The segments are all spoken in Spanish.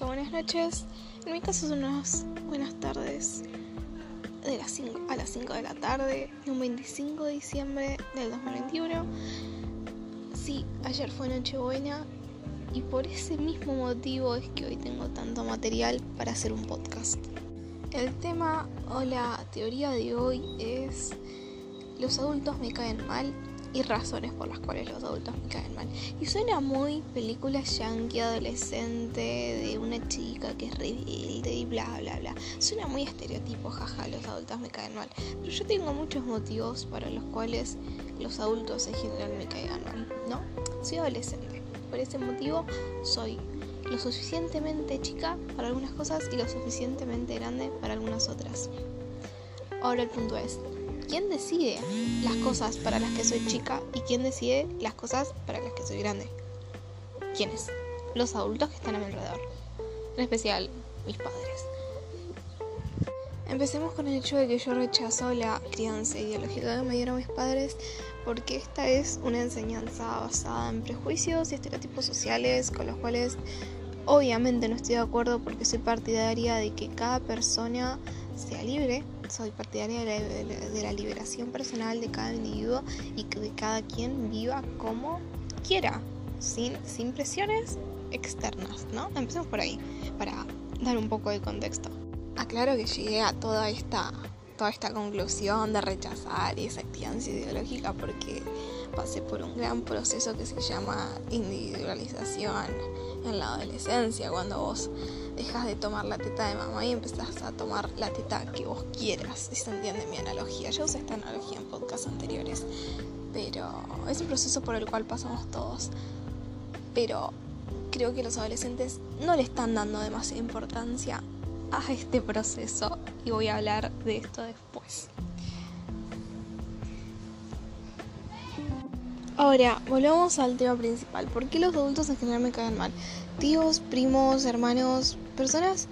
o buenas noches. En mi caso son unas buenas tardes de las a las 5 de la tarde, un 25 de diciembre del 2021. Sí, ayer fue Nochebuena y por ese mismo motivo es que hoy tengo tanto material para hacer un podcast. El tema o la teoría de hoy es los adultos me caen mal y razones por las cuales los adultos me caen mal. Y suena muy película yankee adolescente de una chica que es rebelde y bla bla bla. Suena muy estereotipo, jaja, los adultos me caen mal. Pero yo tengo muchos motivos para los cuales los adultos en general me caigan mal, ¿no? Soy adolescente. Por ese motivo soy lo suficientemente chica para algunas cosas y lo suficientemente grande para algunas otras. Ahora el punto es, ¿quién decide las cosas para las que soy chica y quién decide las cosas para las que soy grande? ¿Quiénes? Los adultos que están a mi alrededor. En especial, mis padres. Empecemos con el hecho de que yo rechazo la crianza ideológica que me dieron mis padres porque esta es una enseñanza basada en prejuicios y estereotipos sociales con los cuales obviamente no estoy de acuerdo porque soy partidaria de que cada persona sea libre soy partidaria de la, liberación personal de cada individuo y que cada quien viva como quiera, sin, sin presiones externas, ¿no? Empecemos por ahí, para dar un poco de contexto. Aclaro que llegué a toda esta, toda esta conclusión de rechazar esa crianza ideológica porque pasé por un gran proceso que se llama individualización en la adolescencia, cuando vos dejas de tomar la teta de mamá y empezás a tomar la teta que vos quieras. Si se entiende mi analogía. Yo usé esta analogía en podcasts anteriores, pero es un proceso por el cual pasamos todos. Pero creo que los adolescentes no le están dando demasiada importancia a este proceso y voy a hablar de esto después. Ahora, volvamos al tema principal. ¿Por qué los adultos en general me caen mal? Tíos, primos, hermanos, personas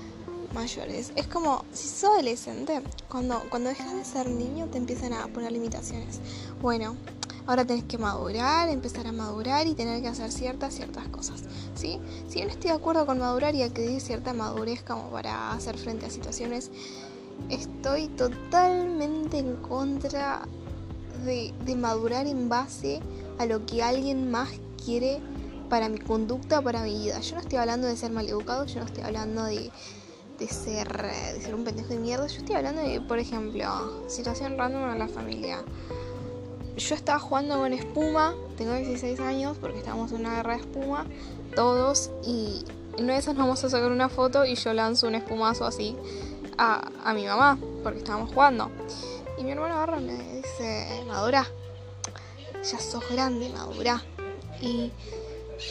mayores. Es como, si sos adolescente, cuando, cuando dejas de ser niño te empiezan a poner limitaciones. Bueno, ahora tenés que madurar, empezar a madurar y tener que hacer ciertas, ciertas cosas. ¿sí? Si yo no estoy de acuerdo con madurar y adquirir cierta madurez como para hacer frente a situaciones, estoy totalmente en contra de, de madurar en base a lo que alguien más quiere para mi conducta, para mi vida. Yo no estoy hablando de ser maleducado, yo no estoy hablando de, de, ser, de ser un pendejo de mierda. Yo estoy hablando de, por ejemplo, situación random en la familia. Yo estaba jugando con espuma, tengo 16 años porque estábamos en una guerra de espuma, todos, y en una de esas nos vamos a sacar una foto y yo lanzo un espumazo así a, a mi mamá, porque estábamos jugando. Y mi hermano agarra y me dice, madura, ya sos grande, madura. Y,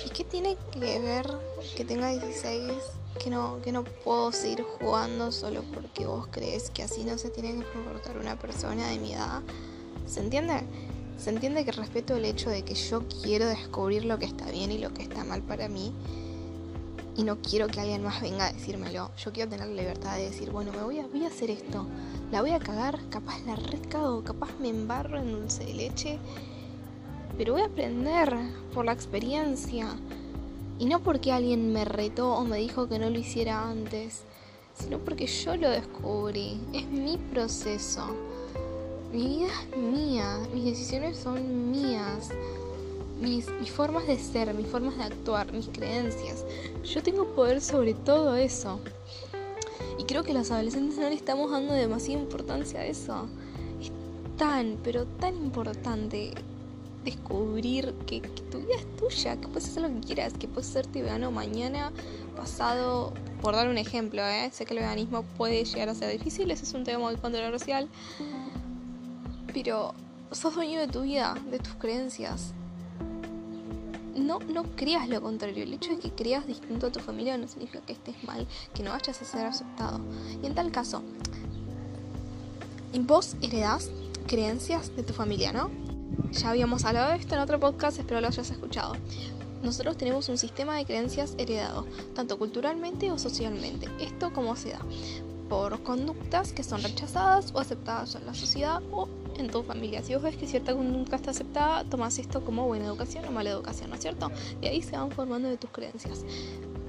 ¿y qué tiene que ver que tenga 16 que no, que no puedo seguir jugando solo porque vos crees que así no se tiene que comportar una persona de mi edad? ¿Se entiende? Se entiende que respeto el hecho de que yo quiero descubrir lo que está bien y lo que está mal para mí y no quiero que alguien más venga a decírmelo. Yo quiero tener la libertad de decir, bueno, me voy a, voy a hacer esto. La voy a cagar, capaz la recago, capaz me embarro en dulce de leche pero voy a aprender por la experiencia. Y no porque alguien me retó o me dijo que no lo hiciera antes, sino porque yo lo descubrí. Es mi proceso. Mi vida es mía, mis decisiones son mías. Mis, mis, formas de ser, mis formas de actuar, mis creencias. Yo tengo poder sobre todo eso. Y creo que los adolescentes no le estamos dando demasiada importancia a eso. Es tan, pero tan importante descubrir que, tu vida es tuya, que puedes hacer lo que quieras, que puedes serte vegano mañana, pasado, por dar un ejemplo, ¿eh? sé que el veganismo puede llegar a ser difícil, ese es un tema muy controversial, pero sos dueño de tu vida, de tus creencias. No, no creas lo contrario. El hecho de que creas distinto a tu familia no significa que estés mal, que no vayas a ser aceptado. Y en tal caso, vos heredás creencias de tu familia, ¿no? Ya habíamos hablado de esto en otro podcast, espero lo hayas escuchado. Nosotros tenemos un sistema de creencias heredado, tanto culturalmente o socialmente. Esto cómo se da por conductas que son rechazadas o aceptadas en la sociedad o en tu familia. Si vos ves que cierta conducta está aceptada, tomas esto como buena educación o mala educación, ¿no es cierto? Y ahí se van formando de tus creencias.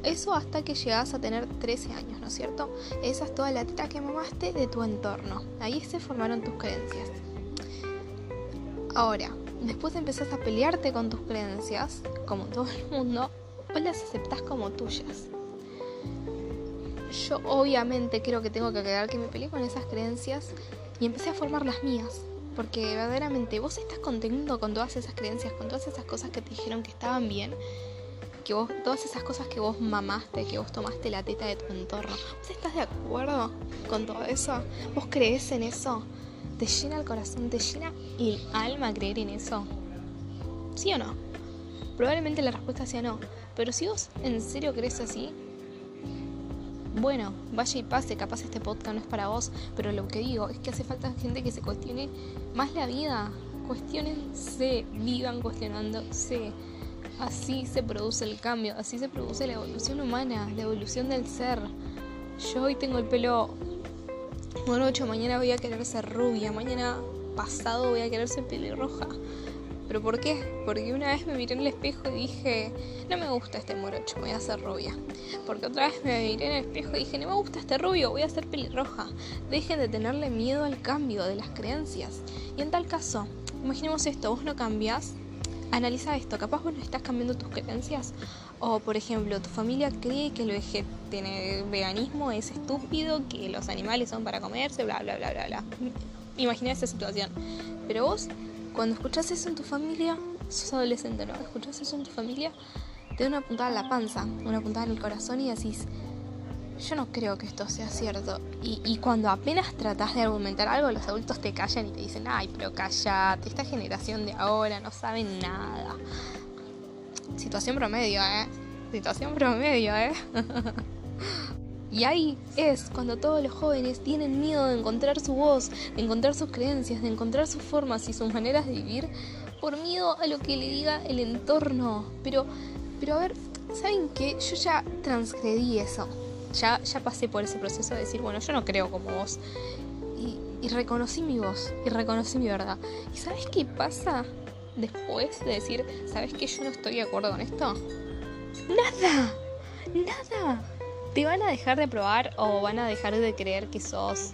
Eso hasta que llegas a tener 13 años, ¿no es cierto? Esa es toda la teta que mamaste de tu entorno. Ahí se formaron tus creencias. Ahora, después empezás a pelearte con tus creencias, como todo el mundo, o las aceptás como tuyas. Yo obviamente creo que tengo que aclarar que me peleé con esas creencias y empecé a formar las mías. Porque verdaderamente vos estás contento con todas esas creencias, con todas esas cosas que te dijeron que estaban bien, que vos, todas esas cosas que vos mamaste, que vos tomaste la teta de tu entorno. ¿Vos estás de acuerdo con todo eso? ¿Vos crees en eso? ¿Te llena el corazón, te llena el alma creer en eso? ¿Sí o no? Probablemente la respuesta sea no. Pero si vos en serio crees así, bueno, vaya y pase, capaz este podcast no es para vos, pero lo que digo es que hace falta gente que se cuestione más la vida. Cuestionense, vivan cuestionándose. Así se produce el cambio, así se produce la evolución humana, la evolución del ser. Yo hoy tengo el pelo morocho, mañana voy a querer ser rubia, mañana pasado voy a querer ser pelirroja. ¿Pero por qué? Porque una vez me miré en el espejo y dije, no me gusta este morocho, voy a ser rubia. Porque otra vez me miré en el espejo y dije, no me gusta este rubio, voy a ser pelirroja. Dejen de tenerle miedo al cambio de las creencias. Y en tal caso, imaginemos esto, vos no cambias, analiza esto, capaz vos no estás cambiando tus creencias. O por ejemplo, tu familia cree que el veganismo es estúpido, que los animales son para comerse, bla, bla, bla, bla, bla. Imagina esa situación. Pero vos cuando escuchas eso en tu familia, sos adolescente, ¿no? Escuchas eso en tu familia, te da una puntada en la panza, una puntada en el corazón y decís, yo no creo que esto sea cierto. Y, cuando apenas tratás de argumentar algo, los adultos te callan y te dicen, ay, pero callate, esta generación de ahora no sabe nada. Situación promedio, ¿eh? Situación promedio, ¿eh? Y ahí es cuando todos los jóvenes tienen miedo de encontrar su voz, de encontrar sus creencias, de encontrar sus formas y sus maneras de vivir por miedo a lo que le diga el entorno. Pero, pero a ver, ¿saben qué? Yo ya transgredí eso. Ya, ya pasé por ese proceso de decir, bueno, yo no creo como vos. Y, y reconocí mi voz, y reconocí mi verdad. ¿Y sabes qué pasa después de decir, ¿sabes que yo no estoy de acuerdo con esto? Nada, nada te van a dejar de probar o van a dejar de creer que sos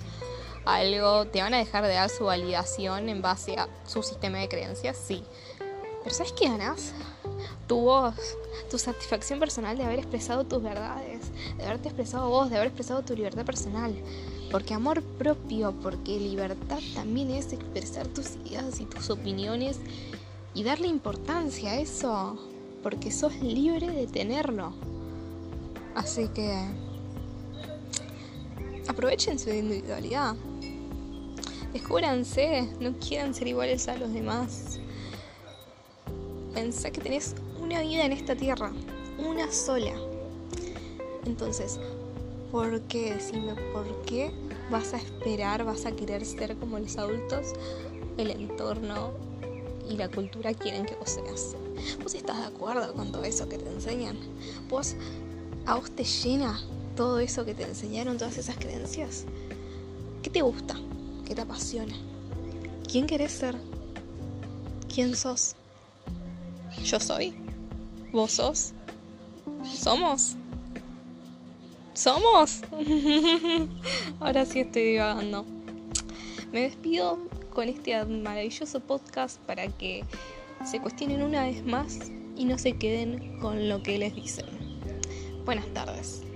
algo, te van a dejar de dar su validación en base a su sistema de creencias, sí. Pero ¿sabes qué ganas? Tu voz, tu satisfacción personal de haber expresado tus verdades, de haberte expresado vos, de haber expresado tu libertad personal. Porque amor propio, porque libertad también es expresar tus ideas y tus opiniones y darle importancia a eso, porque sos libre de tenerlo. Así que aprovechen su individualidad. Descúbranse, no quieran ser iguales a los demás. Pensá que tenés una vida en esta tierra, una sola. Entonces, ¿por qué? Decime, ¿por qué vas a esperar, vas a querer ser como los adultos? El entorno y la cultura quieren que vos seas. ¿Vos estás de acuerdo con todo eso que te enseñan? ¿Vos ¿A vos te llena todo eso que te enseñaron, todas esas creencias? ¿Qué te gusta? ¿Qué te apasiona? ¿Quién querés ser? ¿Quién sos? ¿Yo soy? ¿Vos sos? ¿Somos? ¿Somos? Ahora sí estoy divagando. Me despido con este maravilloso podcast para que se cuestionen una vez más y no se queden con lo que les dicen. Buenas tardes.